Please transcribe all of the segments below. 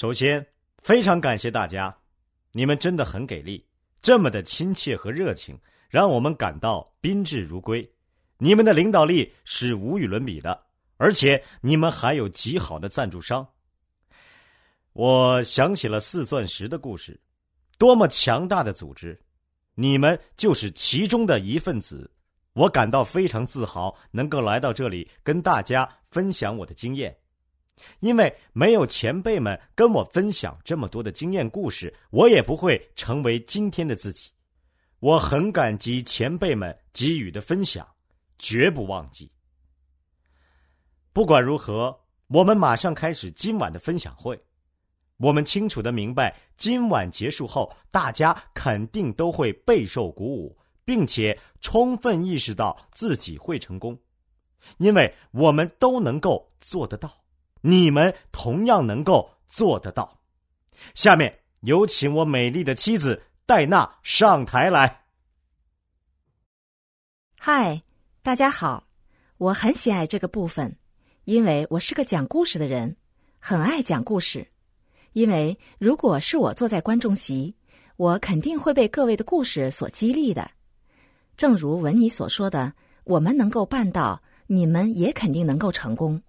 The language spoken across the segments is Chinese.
首先，非常感谢大家，你们真的很给力，这么的亲切和热情，让我们感到宾至如归。你们的领导力是无与伦比的，而且你们还有极好的赞助商。我想起了四钻石的故事，多么强大的组织，你们就是其中的一份子。我感到非常自豪，能够来到这里跟大家分享我的经验。因为没有前辈们跟我分享这么多的经验故事，我也不会成为今天的自己。我很感激前辈们给予的分享，绝不忘记。不管如何，我们马上开始今晚的分享会。我们清楚的明白，今晚结束后，大家肯定都会备受鼓舞，并且充分意识到自己会成功，因为我们都能够做得到。你们同样能够做得到。下面有请我美丽的妻子戴娜上台来。嗨，大家好，我很喜爱这个部分，因为我是个讲故事的人，很爱讲故事。因为如果是我坐在观众席，我肯定会被各位的故事所激励的。正如文尼所说的，我们能够办到，你们也肯定能够成功。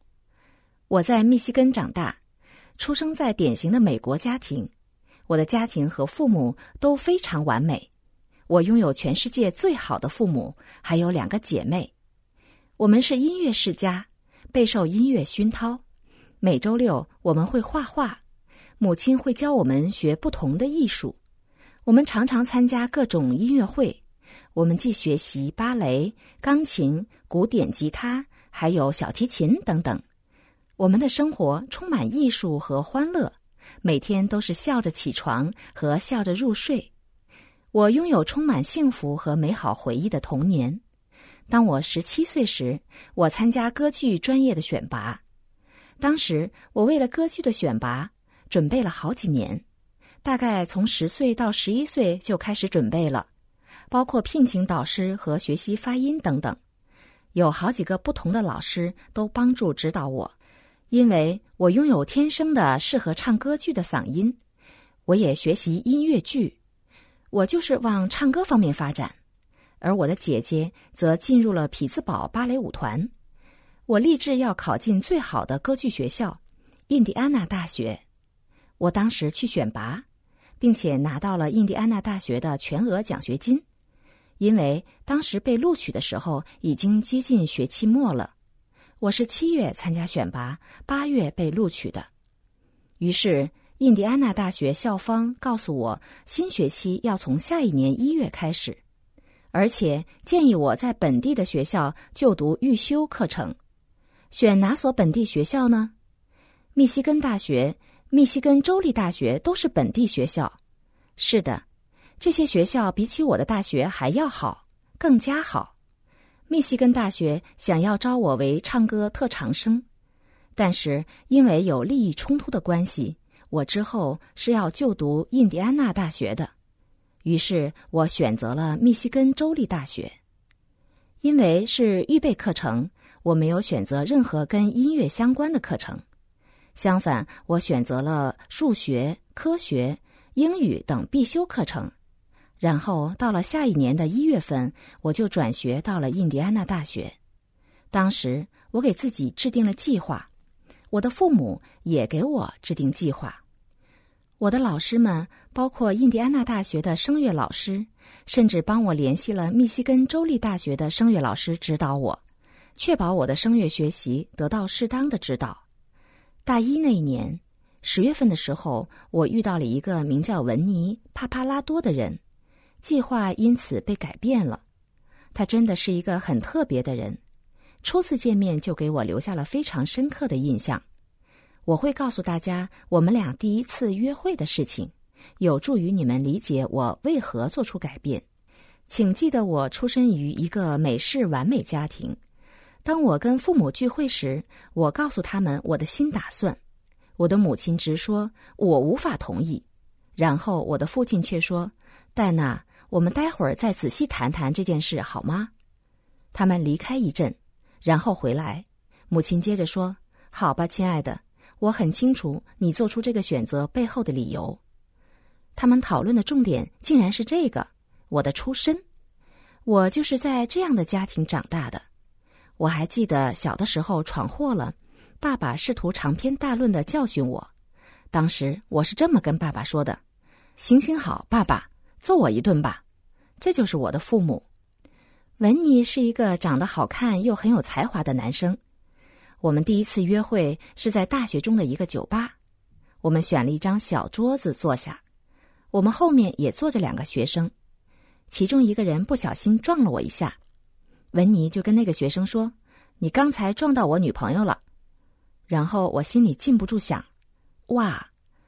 我在密西根长大，出生在典型的美国家庭。我的家庭和父母都非常完美。我拥有全世界最好的父母，还有两个姐妹。我们是音乐世家，备受音乐熏陶。每周六我们会画画，母亲会教我们学不同的艺术。我们常常参加各种音乐会。我们既学习芭蕾、钢琴、古典吉他，还有小提琴等等。我们的生活充满艺术和欢乐，每天都是笑着起床和笑着入睡。我拥有充满幸福和美好回忆的童年。当我十七岁时，我参加歌剧专业的选拔。当时我为了歌剧的选拔准备了好几年，大概从十岁到十一岁就开始准备了，包括聘请导师和学习发音等等。有好几个不同的老师都帮助指导我。因为我拥有天生的适合唱歌剧的嗓音，我也学习音乐剧，我就是往唱歌方面发展。而我的姐姐则进入了匹兹堡芭蕾舞团。我立志要考进最好的歌剧学校——印第安纳大学。我当时去选拔，并且拿到了印第安纳大学的全额奖学金。因为当时被录取的时候已经接近学期末了。我是七月参加选拔，八月被录取的。于是，印第安纳大学校方告诉我，新学期要从下一年一月开始，而且建议我在本地的学校就读预修课程。选哪所本地学校呢？密西根大学、密西根州立大学都是本地学校。是的，这些学校比起我的大学还要好，更加好。密西根大学想要招我为唱歌特长生，但是因为有利益冲突的关系，我之后是要就读印第安纳大学的。于是我选择了密西根州立大学。因为是预备课程，我没有选择任何跟音乐相关的课程。相反，我选择了数学、科学、英语等必修课程。然后到了下一年的一月份，我就转学到了印第安纳大学。当时我给自己制定了计划，我的父母也给我制定计划。我的老师们，包括印第安纳大学的声乐老师，甚至帮我联系了密西根州立大学的声乐老师指导我，确保我的声乐学习得到适当的指导。大一那一年十月份的时候，我遇到了一个名叫文尼·帕帕拉多的人。计划因此被改变了。他真的是一个很特别的人，初次见面就给我留下了非常深刻的印象。我会告诉大家我们俩第一次约会的事情，有助于你们理解我为何做出改变。请记得，我出生于一个美式完美家庭。当我跟父母聚会时，我告诉他们我的新打算，我的母亲直说我无法同意，然后我的父亲却说：“戴娜。”我们待会儿再仔细谈谈这件事，好吗？他们离开一阵，然后回来。母亲接着说：“好吧，亲爱的，我很清楚你做出这个选择背后的理由。他们讨论的重点竟然是这个：我的出身。我就是在这样的家庭长大的。我还记得小的时候闯祸了，爸爸试图长篇大论的教训我。当时我是这么跟爸爸说的：“行行好，爸爸，揍我一顿吧。”这就是我的父母。文尼是一个长得好看又很有才华的男生。我们第一次约会是在大学中的一个酒吧，我们选了一张小桌子坐下，我们后面也坐着两个学生，其中一个人不小心撞了我一下，文尼就跟那个学生说：“你刚才撞到我女朋友了。”然后我心里禁不住想：“哇，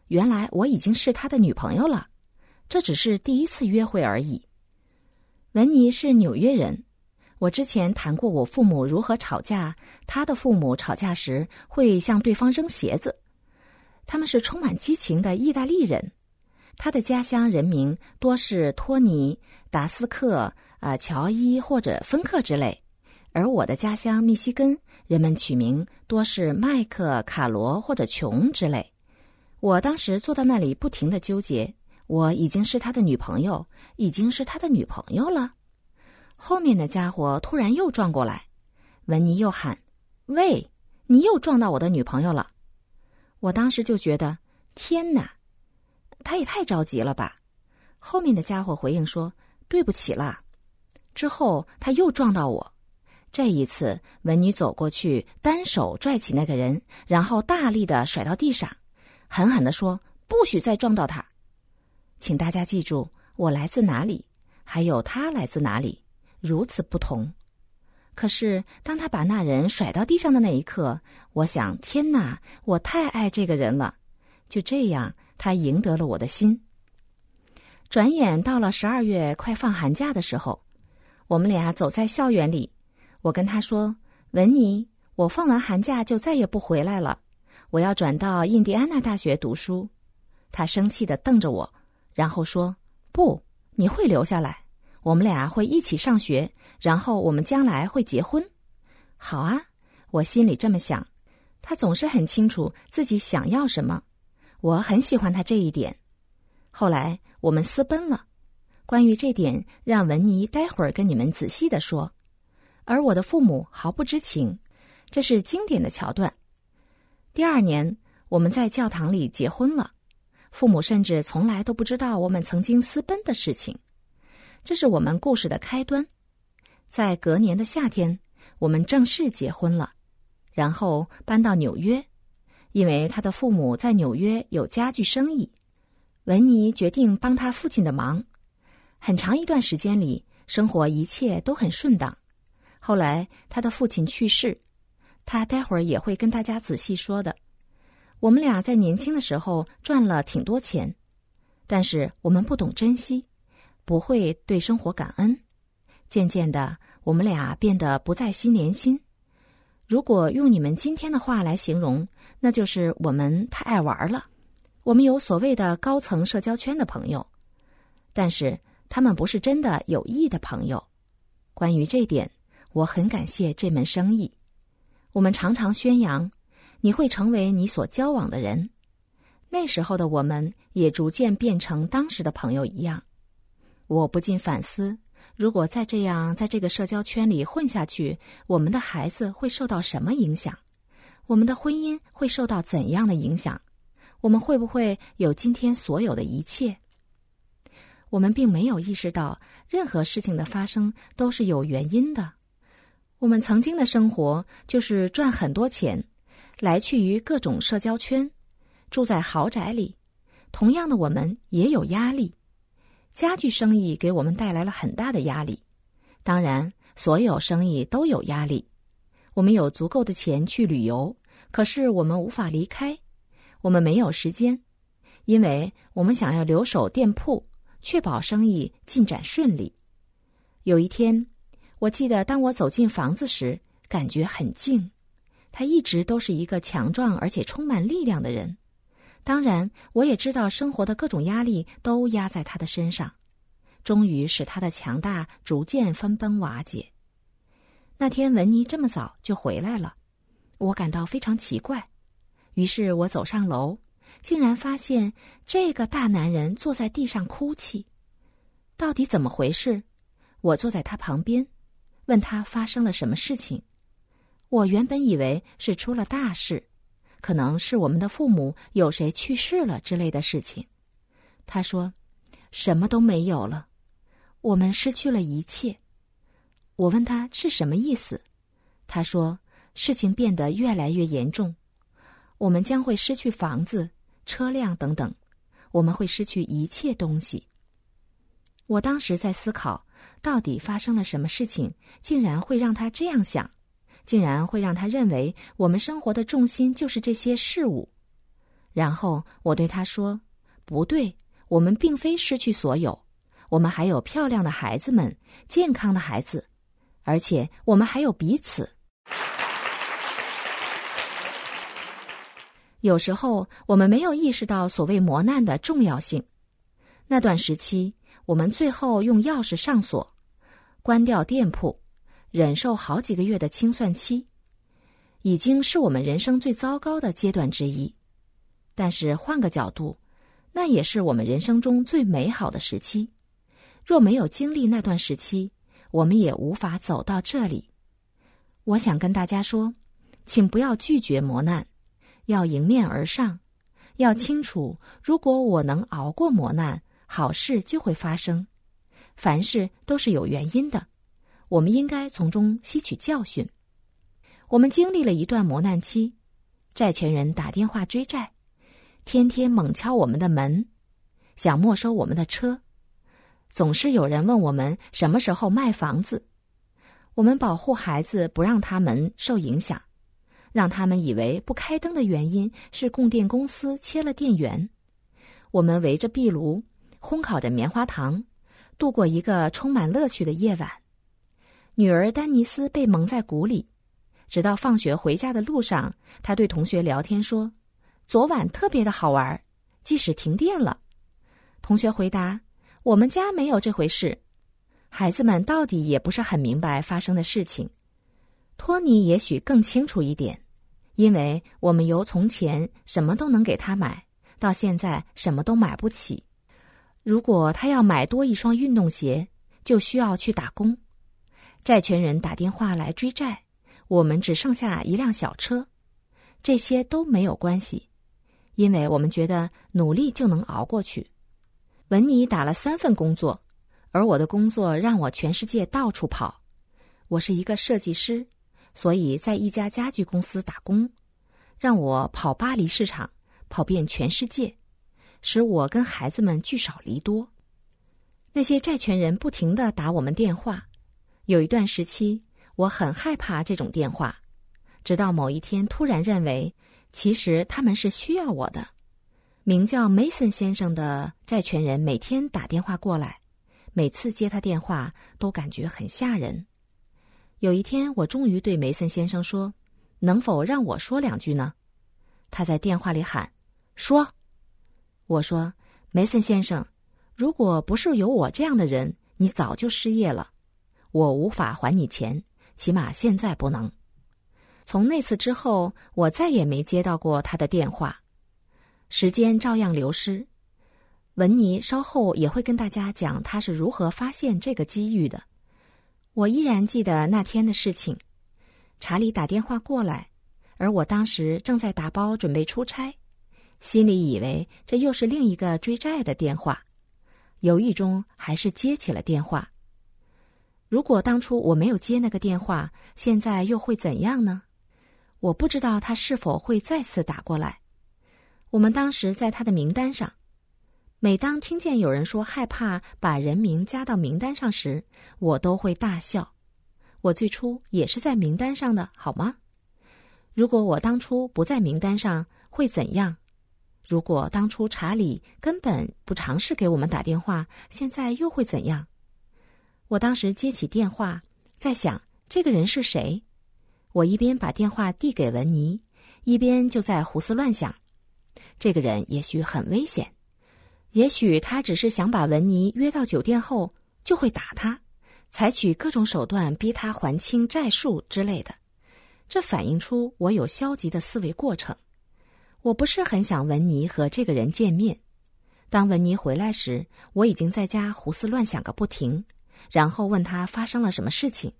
原来我已经是他的女朋友了，这只是第一次约会而已。”文尼是纽约人。我之前谈过我父母如何吵架，他的父母吵架时会向对方扔鞋子。他们是充满激情的意大利人。他的家乡人名多是托尼、达斯克、啊乔伊或者芬克之类，而我的家乡密西根人们取名多是麦克、卡罗或者琼之类。我当时坐在那里不停的纠结：我已经是他的女朋友，已经是他的女朋友了。后面的家伙突然又撞过来，文尼又喊：“喂，你又撞到我的女朋友了！”我当时就觉得，天哪，他也太着急了吧！后面的家伙回应说：“对不起啦。”之后他又撞到我，这一次文尼走过去，单手拽起那个人，然后大力的甩到地上，狠狠的说：“不许再撞到他！”请大家记住，我来自哪里，还有他来自哪里。如此不同，可是当他把那人甩到地上的那一刻，我想：天哪，我太爱这个人了！就这样，他赢得了我的心。转眼到了十二月快放寒假的时候，我们俩走在校园里，我跟他说：“文尼，我放完寒假就再也不回来了，我要转到印第安纳大学读书。”他生气的瞪着我，然后说：“不，你会留下来。”我们俩会一起上学，然后我们将来会结婚。好啊，我心里这么想。他总是很清楚自己想要什么，我很喜欢他这一点。后来我们私奔了，关于这点，让文尼待会儿跟你们仔细的说。而我的父母毫不知情，这是经典的桥段。第二年，我们在教堂里结婚了，父母甚至从来都不知道我们曾经私奔的事情。这是我们故事的开端，在隔年的夏天，我们正式结婚了，然后搬到纽约，因为他的父母在纽约有家具生意，文尼决定帮他父亲的忙。很长一段时间里，生活一切都很顺当。后来他的父亲去世，他待会儿也会跟大家仔细说的。我们俩在年轻的时候赚了挺多钱，但是我们不懂珍惜。不会对生活感恩，渐渐的，我们俩变得不再心连心。如果用你们今天的话来形容，那就是我们太爱玩了。我们有所谓的高层社交圈的朋友，但是他们不是真的有益的朋友。关于这点，我很感谢这门生意。我们常常宣扬，你会成为你所交往的人。那时候的我们也逐渐变成当时的朋友一样。我不禁反思：如果再这样在这个社交圈里混下去，我们的孩子会受到什么影响？我们的婚姻会受到怎样的影响？我们会不会有今天所有的一切？我们并没有意识到，任何事情的发生都是有原因的。我们曾经的生活就是赚很多钱，来去于各种社交圈，住在豪宅里。同样的，我们也有压力。家具生意给我们带来了很大的压力，当然，所有生意都有压力。我们有足够的钱去旅游，可是我们无法离开，我们没有时间，因为我们想要留守店铺，确保生意进展顺利。有一天，我记得当我走进房子时，感觉很静。他一直都是一个强壮而且充满力量的人。当然，我也知道生活的各种压力都压在他的身上，终于使他的强大逐渐分崩瓦解。那天，文尼这么早就回来了，我感到非常奇怪。于是我走上楼，竟然发现这个大男人坐在地上哭泣。到底怎么回事？我坐在他旁边，问他发生了什么事情。我原本以为是出了大事，可能是我们的父母有谁去世了之类的事情。他说：“什么都没有了，我们失去了一切。”我问他是什么意思，他说：“事情变得越来越严重，我们将会失去房子、车辆等等，我们会失去一切东西。”我当时在思考，到底发生了什么事情，竟然会让他这样想，竟然会让他认为我们生活的重心就是这些事物。然后我对他说：“不对，我们并非失去所有，我们还有漂亮的孩子们，健康的孩子，而且我们还有彼此。有时候我们没有意识到所谓磨难的重要性，那段时期。”我们最后用钥匙上锁，关掉店铺，忍受好几个月的清算期，已经是我们人生最糟糕的阶段之一。但是换个角度，那也是我们人生中最美好的时期。若没有经历那段时期，我们也无法走到这里。我想跟大家说，请不要拒绝磨难，要迎面而上，要清楚，如果我能熬过磨难。好事就会发生，凡事都是有原因的，我们应该从中吸取教训。我们经历了一段磨难期，债权人打电话追债，天天猛敲我们的门，想没收我们的车，总是有人问我们什么时候卖房子。我们保护孩子，不让他们受影响，让他们以为不开灯的原因是供电公司切了电源。我们围着壁炉。烘烤着棉花糖，度过一个充满乐趣的夜晚。女儿丹尼斯被蒙在鼓里，直到放学回家的路上，他对同学聊天说：“昨晚特别的好玩，即使停电了。”同学回答：“我们家没有这回事。”孩子们到底也不是很明白发生的事情。托尼也许更清楚一点，因为我们由从前什么都能给他买，到现在什么都买不起。如果他要买多一双运动鞋，就需要去打工。债权人打电话来追债，我们只剩下一辆小车。这些都没有关系，因为我们觉得努力就能熬过去。文尼打了三份工作，而我的工作让我全世界到处跑。我是一个设计师，所以在一家家具公司打工，让我跑巴黎市场，跑遍全世界。使我跟孩子们聚少离多。那些债权人不停的打我们电话，有一段时期我很害怕这种电话，直到某一天突然认为，其实他们是需要我的。名叫 Mason 先生的债权人每天打电话过来，每次接他电话都感觉很吓人。有一天，我终于对梅森先生说：“能否让我说两句呢？”他在电话里喊：“说。”我说：“梅森先生，如果不是有我这样的人，你早就失业了。我无法还你钱，起码现在不能。”从那次之后，我再也没接到过他的电话。时间照样流失。文尼稍后也会跟大家讲他是如何发现这个机遇的。我依然记得那天的事情。查理打电话过来，而我当时正在打包准备出差。心里以为这又是另一个追债的电话，犹豫中还是接起了电话。如果当初我没有接那个电话，现在又会怎样呢？我不知道他是否会再次打过来。我们当时在他的名单上，每当听见有人说害怕把人名加到名单上时，我都会大笑。我最初也是在名单上的，好吗？如果我当初不在名单上，会怎样？如果当初查理根本不尝试给我们打电话，现在又会怎样？我当时接起电话，在想这个人是谁。我一边把电话递给文尼，一边就在胡思乱想：这个人也许很危险，也许他只是想把文尼约到酒店后就会打他，采取各种手段逼他还清债数之类的。这反映出我有消极的思维过程。我不是很想文妮和这个人见面。当文妮回来时，我已经在家胡思乱想个不停，然后问他发生了什么事情，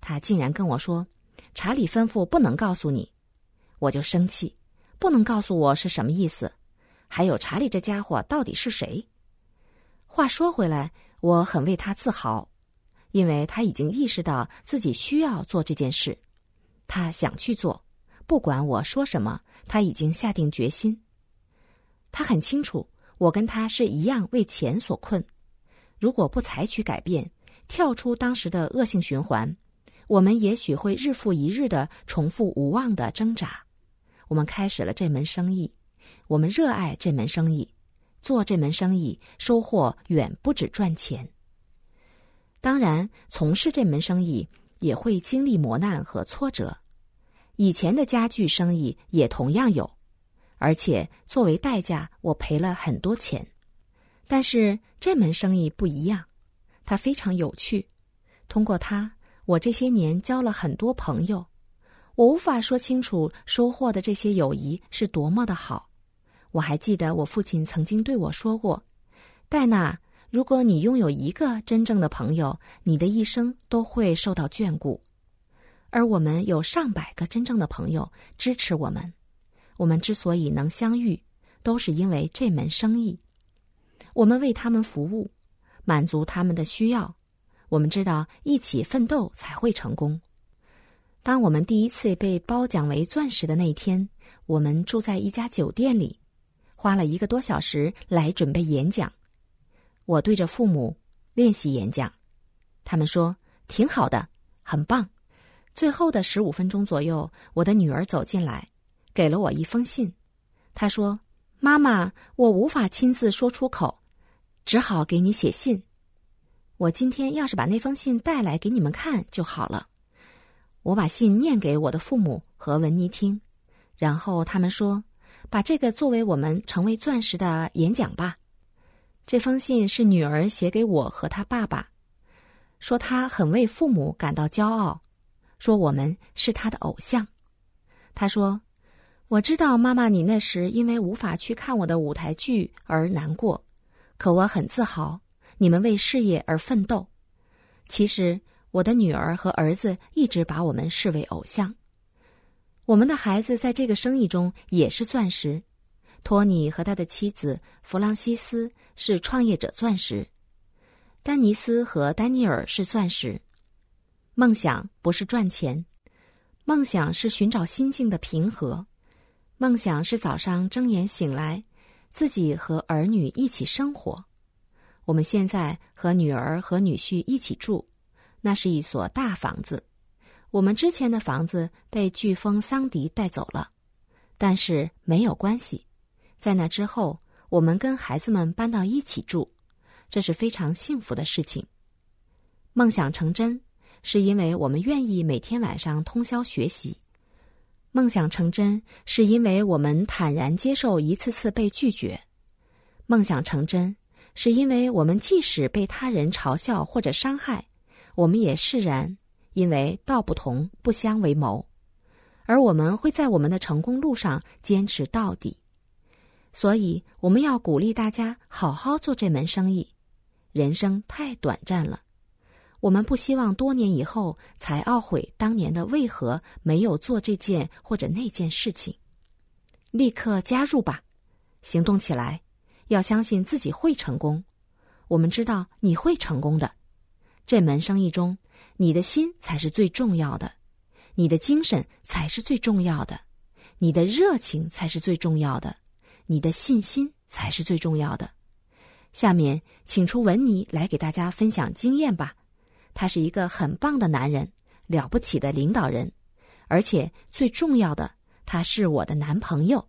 他竟然跟我说：“查理吩咐不能告诉你。”我就生气，不能告诉我是什么意思？还有查理这家伙到底是谁？话说回来，我很为他自豪，因为他已经意识到自己需要做这件事，他想去做，不管我说什么，他已经下定决心。他很清楚。我跟他是一样为钱所困，如果不采取改变，跳出当时的恶性循环，我们也许会日复一日的重复无望的挣扎。我们开始了这门生意，我们热爱这门生意，做这门生意收获远不止赚钱。当然，从事这门生意也会经历磨难和挫折，以前的家具生意也同样有。而且作为代价，我赔了很多钱。但是这门生意不一样，它非常有趣。通过它，我这些年交了很多朋友。我无法说清楚收获的这些友谊是多么的好。我还记得我父亲曾经对我说过：“戴娜，如果你拥有一个真正的朋友，你的一生都会受到眷顾。而我们有上百个真正的朋友支持我们。”我们之所以能相遇，都是因为这门生意。我们为他们服务，满足他们的需要。我们知道一起奋斗才会成功。当我们第一次被褒奖为钻石的那天，我们住在一家酒店里，花了一个多小时来准备演讲。我对着父母练习演讲，他们说挺好的，很棒。最后的十五分钟左右，我的女儿走进来。给了我一封信，她说：“妈妈，我无法亲自说出口，只好给你写信。我今天要是把那封信带来给你们看就好了。我把信念给我的父母和文妮听，然后他们说，把这个作为我们成为钻石的演讲吧。这封信是女儿写给我和他爸爸，说他很为父母感到骄傲，说我们是他的偶像。他说。”我知道，妈妈，你那时因为无法去看我的舞台剧而难过，可我很自豪，你们为事业而奋斗。其实，我的女儿和儿子一直把我们视为偶像。我们的孩子在这个生意中也是钻石。托尼和他的妻子弗朗西斯是创业者钻石，丹尼斯和丹尼尔是钻石。梦想不是赚钱，梦想是寻找心境的平和。梦想是早上睁眼醒来，自己和儿女一起生活。我们现在和女儿和女婿一起住，那是一所大房子。我们之前的房子被飓风桑迪带走了，但是没有关系。在那之后，我们跟孩子们搬到一起住，这是非常幸福的事情。梦想成真，是因为我们愿意每天晚上通宵学习。梦想成真，是因为我们坦然接受一次次被拒绝；梦想成真，是因为我们即使被他人嘲笑或者伤害，我们也释然，因为道不同不相为谋，而我们会在我们的成功路上坚持到底。所以，我们要鼓励大家好好做这门生意。人生太短暂了。我们不希望多年以后才懊悔当年的为何没有做这件或者那件事情。立刻加入吧，行动起来，要相信自己会成功。我们知道你会成功的。这门生意中，你的心才是最重要的，你的精神才是最重要的，你的热情才是最重要的，你的信心才是最重要的。下面，请出文尼来给大家分享经验吧。他是一个很棒的男人，了不起的领导人，而且最重要的，他是我的男朋友。